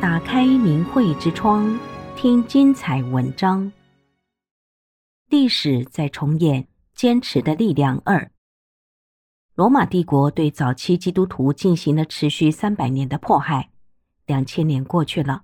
打开明慧之窗，听精彩文章。历史在重演，坚持的力量二。罗马帝国对早期基督徒进行了持续三百年的迫害，两千年过去了，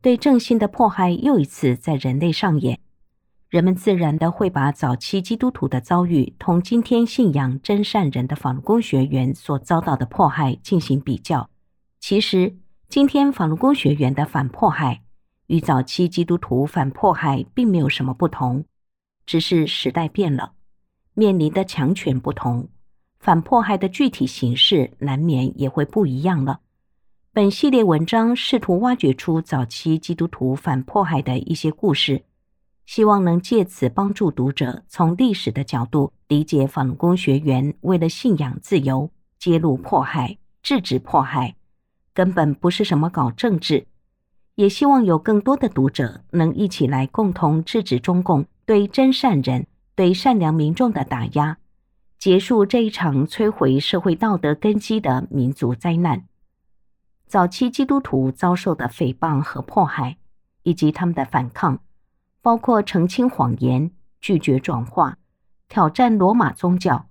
对正信的迫害又一次在人类上演。人们自然的会把早期基督徒的遭遇同今天信仰真善人的反攻学员所遭到的迫害进行比较。其实，今天法轮功学员的反迫害与早期基督徒反迫害并没有什么不同，只是时代变了，面临的强权不同，反迫害的具体形式难免也会不一样了。本系列文章试图挖掘出早期基督徒反迫害的一些故事。希望能借此帮助读者从历史的角度理解法轮功学员为了信仰自由揭露迫害、制止迫害，根本不是什么搞政治。也希望有更多的读者能一起来共同制止中共对真善人、对善良民众的打压，结束这一场摧毁社会道德根基的民族灾难。早期基督徒遭受的诽谤和迫害，以及他们的反抗。包括澄清谎言、拒绝转化、挑战罗马宗教，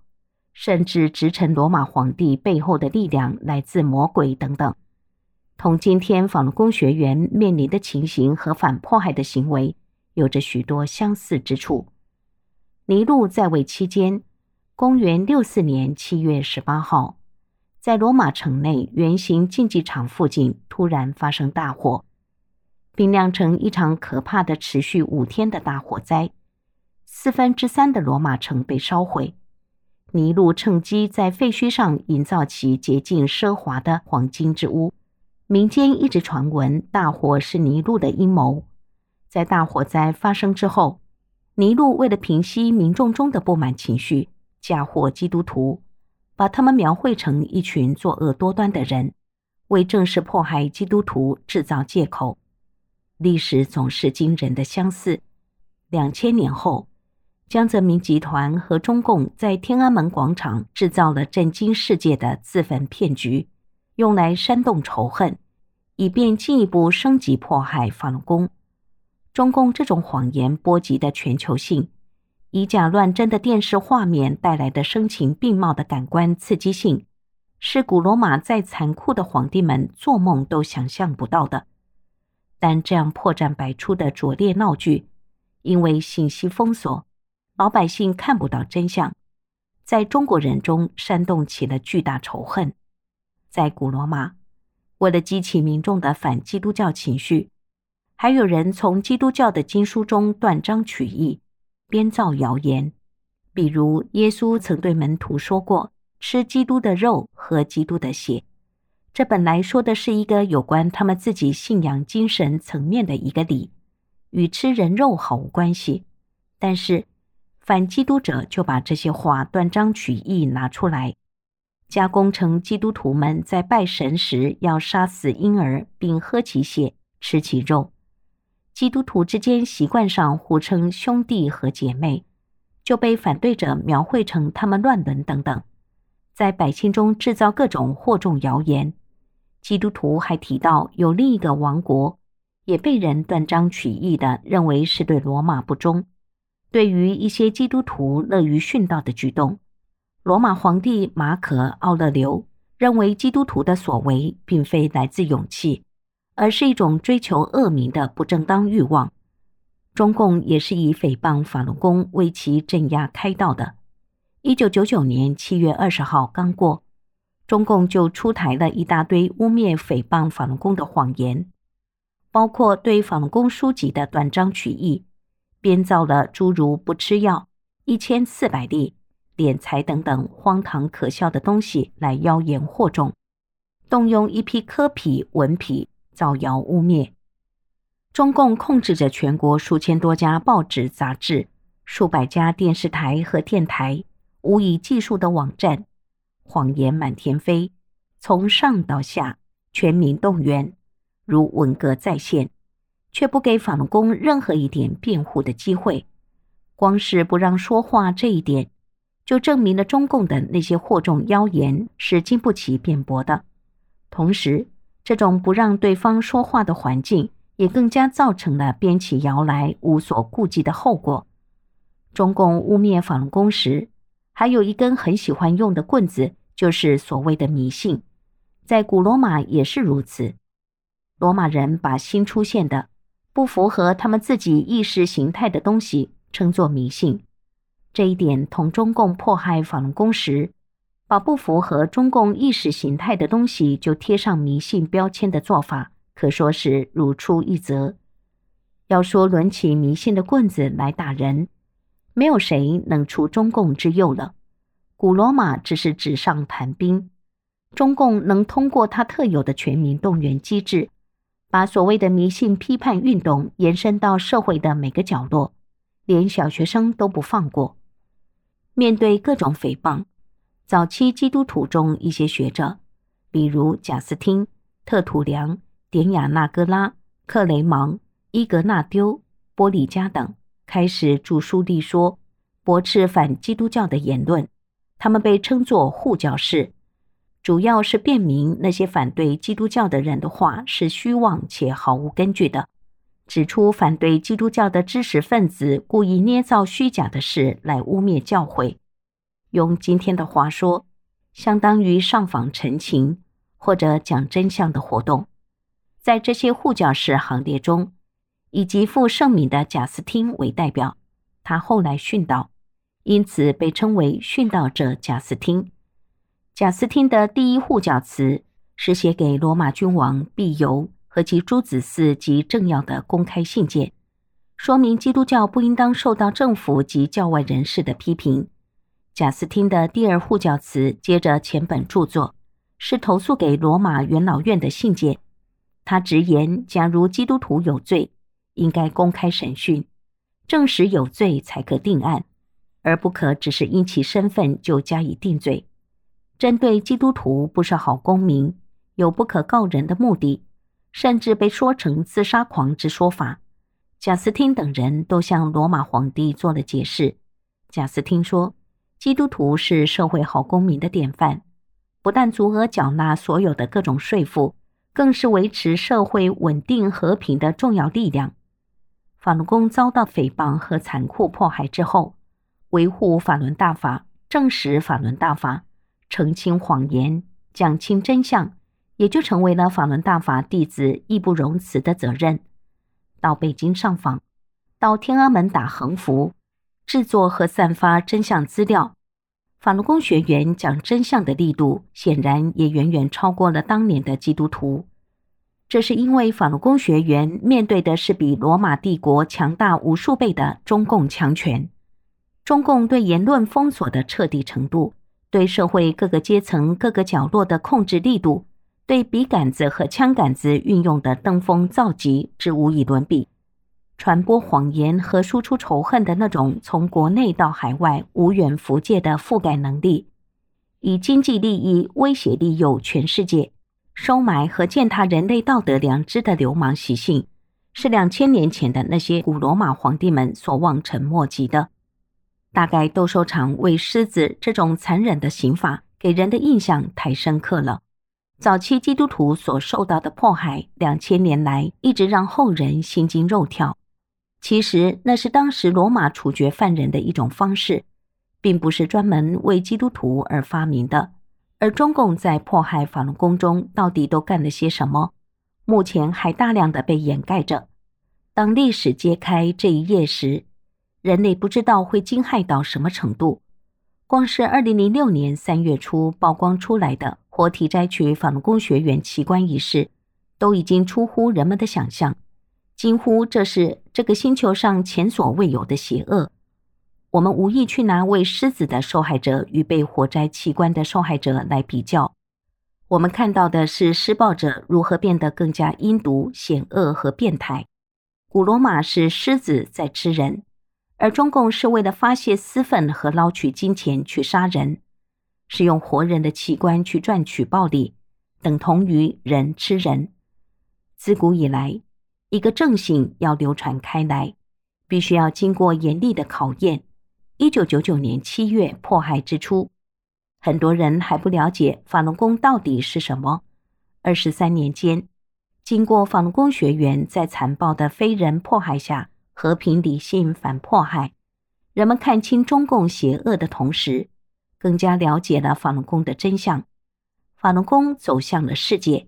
甚至直陈罗马皇帝背后的力量来自魔鬼等等，同今天法轮功学员面临的情形和反迫害的行为有着许多相似之处。尼禄在位期间，公元六四年七月十八号，在罗马城内圆形竞技场附近突然发生大火。并酿成一场可怕的、持续五天的大火灾，四分之三的罗马城被烧毁。尼禄趁机在废墟上营造起洁净奢华的黄金之屋。民间一直传闻大火是尼禄的阴谋。在大火灾发生之后，尼禄为了平息民众中的不满情绪，嫁祸基督徒，把他们描绘成一群作恶多端的人，为正式迫害基督徒制造借口。历史总是惊人的相似。两千年后，江泽民集团和中共在天安门广场制造了震惊世界的自焚骗局，用来煽动仇恨，以便进一步升级迫害法轮功。中共这种谎言波及的全球性，以假乱真的电视画面带来的声情并茂的感官刺激性，是古罗马再残酷的皇帝们做梦都想象不到的。但这样破绽百出的拙劣闹剧，因为信息封锁，老百姓看不到真相，在中国人中煽动起了巨大仇恨。在古罗马，为了激起民众的反基督教情绪，还有人从基督教的经书中断章取义，编造谣言，比如耶稣曾对门徒说过：“吃基督的肉，喝基督的血。”这本来说的是一个有关他们自己信仰精神层面的一个理，与吃人肉毫无关系。但是反基督者就把这些话断章取义拿出来，加工成基督徒们在拜神时要杀死婴儿并喝其血、吃其肉。基督徒之间习惯上互称兄弟和姐妹，就被反对者描绘成他们乱伦等等，在百姓中制造各种惑众谣言。基督徒还提到，有另一个王国也被人断章取义的认为是对罗马不忠。对于一些基督徒乐于殉道的举动，罗马皇帝马可·奥勒留认为基督徒的所为并非来自勇气，而是一种追求恶名的不正当欲望。中共也是以诽谤法轮功为其镇压开道的。一九九九年七月二十号刚过。中共就出台了一大堆污蔑、诽谤法轮功的谎言，包括对法轮功书籍的断章取义，编造了诸如不吃药、一千四百例、敛财等等荒唐可笑的东西来妖言惑众，动用一批科痞、文痞造谣污蔑。中共控制着全国数千多家报纸、杂志、数百家电视台和电台，无以计数的网站。谎言满天飞，从上到下，全民动员，如文革再现，却不给法轮功任何一点辩护的机会。光是不让说话这一点，就证明了中共的那些惑众妖言是经不起辩驳的。同时，这种不让对方说话的环境，也更加造成了编起谣来无所顾忌的后果。中共污蔑法轮功时，还有一根很喜欢用的棍子，就是所谓的迷信。在古罗马也是如此。罗马人把新出现的、不符合他们自己意识形态的东西称作迷信。这一点同中共迫害法轮功时，把不符合中共意识形态的东西就贴上迷信标签的做法，可说是如出一辙。要说抡起迷信的棍子来打人，没有谁能出中共之右了。古罗马只是纸上谈兵，中共能通过他特有的全民动员机制，把所谓的迷信批判运动延伸到社会的每个角落，连小学生都不放过。面对各种诽谤，早期基督徒中一些学者，比如贾斯汀、特土良、典雅纳哥拉、克雷芒、伊格纳丢、波利加等。开始著书立说，驳斥反基督教的言论。他们被称作护教士，主要是辩明那些反对基督教的人的话是虚妄且毫无根据的，指出反对基督教的知识分子故意捏造虚假的事来污蔑教会。用今天的话说，相当于上访陈情或者讲真相的活动。在这些护教士行列中，以极负盛名的贾斯汀为代表，他后来殉道，因此被称为殉道者贾斯汀。贾斯汀的第一护教词是写给罗马君王庇佑和其诸子嗣及政要的公开信件，说明基督教不应当受到政府及教外人士的批评。贾斯汀的第二护教词接着前本著作，是投诉给罗马元老院的信件。他直言，假如基督徒有罪，应该公开审讯，证实有罪才可定案，而不可只是因其身份就加以定罪。针对基督徒不是好公民，有不可告人的目的，甚至被说成自杀狂之说法，贾斯汀等人都向罗马皇帝做了解释。贾斯汀说，基督徒是社会好公民的典范，不但足额缴纳所有的各种税赋，更是维持社会稳定和平的重要力量。法轮功遭到诽谤和残酷迫害之后，维护法轮大法、证实法轮大法、澄清谎言、讲清真相，也就成为了法轮大法弟子义不容辞的责任。到北京上访，到天安门打横幅，制作和散发真相资料，法轮功学员讲真相的力度，显然也远远超过了当年的基督徒。这是因为法轮功学员面对的是比罗马帝国强大无数倍的中共强权。中共对言论封锁的彻底程度，对社会各个阶层、各个角落的控制力度，对笔杆子和枪杆子运用的登峰造极之无以伦比。传播谎言和输出仇恨的那种从国内到海外无远弗届的覆盖能力，以经济利益威胁利诱全世界。收买和践踏人类道德良知的流氓习性，是两千年前的那些古罗马皇帝们所望尘莫及的。大概斗兽场喂狮子这种残忍的刑法，给人的印象太深刻了。早期基督徒所受到的迫害，两千年来一直让后人心惊肉跳。其实那是当时罗马处决犯人的一种方式，并不是专门为基督徒而发明的。而中共在迫害法轮功中到底都干了些什么？目前还大量的被掩盖着。当历史揭开这一页时，人类不知道会惊骇到什么程度。光是二零零六年三月初曝光出来的活体摘取法轮功学员器官一事，都已经出乎人们的想象，惊呼这是这个星球上前所未有的邪恶。我们无意去拿喂狮子的受害者与被活摘器官的受害者来比较，我们看到的是施暴者如何变得更加阴毒、险恶和变态。古罗马是狮子在吃人，而中共是为了发泄私愤和捞取金钱去杀人，是用活人的器官去赚取暴利，等同于人吃人。自古以来，一个正信要流传开来，必须要经过严厉的考验。一九九九年七月迫害之初，很多人还不了解法轮功到底是什么，二十三年间，经过法轮功学员在残暴的非人迫害下和平理性反迫害，人们看清中共邪恶的同时，更加了解了法轮功的真相。法轮功走向了世界，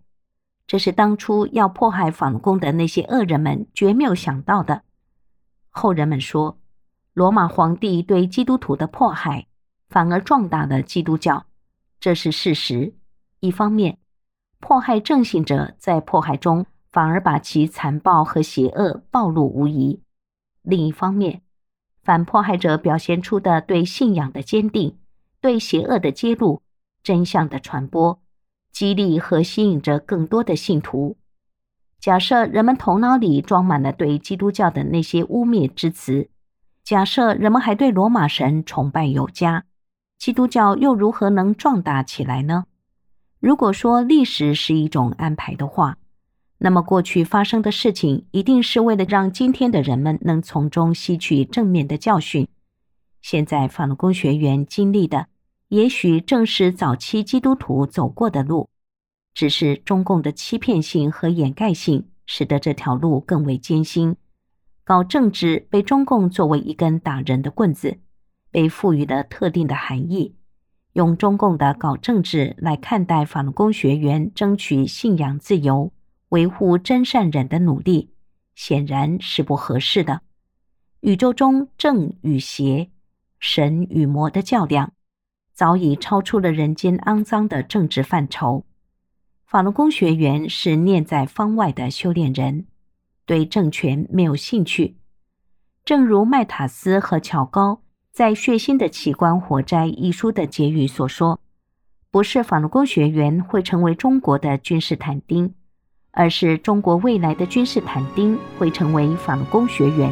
这是当初要迫害法轮功的那些恶人们绝没有想到的。后人们说，罗马皇帝对基督徒的迫害，反而壮大了基督教，这是事实。一方面，迫害正信者在迫害中，反而把其残暴和邪恶暴露无遗；另一方面，反迫害者表现出的对信仰的坚定，对邪恶的揭露，真相的传播，激励和吸引着更多的信徒。假设人们头脑里装满了对基督教的那些污蔑之词，假设人们还对罗马神崇拜有加，基督教又如何能壮大起来呢？如果说历史是一种安排的话，那么，过去发生的事情一定是为了让今天的人们能从中吸取正面的教训。现在法轮功学员经历的，也许正是早期基督徒走过的路，只是中共的欺骗性和掩盖性，使得这条路更为艰辛。搞政治被中共作为一根打人的棍子，被赋予了特定的含义，用中共的搞政治来看待法轮功学员争取信仰自由。维护真善忍的努力显然是不合适的。宇宙中正与邪、神与魔的较量，早已超出了人间肮脏的政治范畴。法轮功学员是念在方外的修炼人，对政权没有兴趣。正如麦塔斯和乔高在《血腥的器官火灾》一书的结语所说：“不是法轮功学员会成为中国的君士坦丁。”而是中国未来的君士坦丁会成为法轮功学员。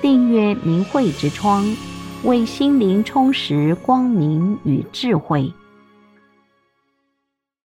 订阅明慧之窗，为心灵充实光明与智慧。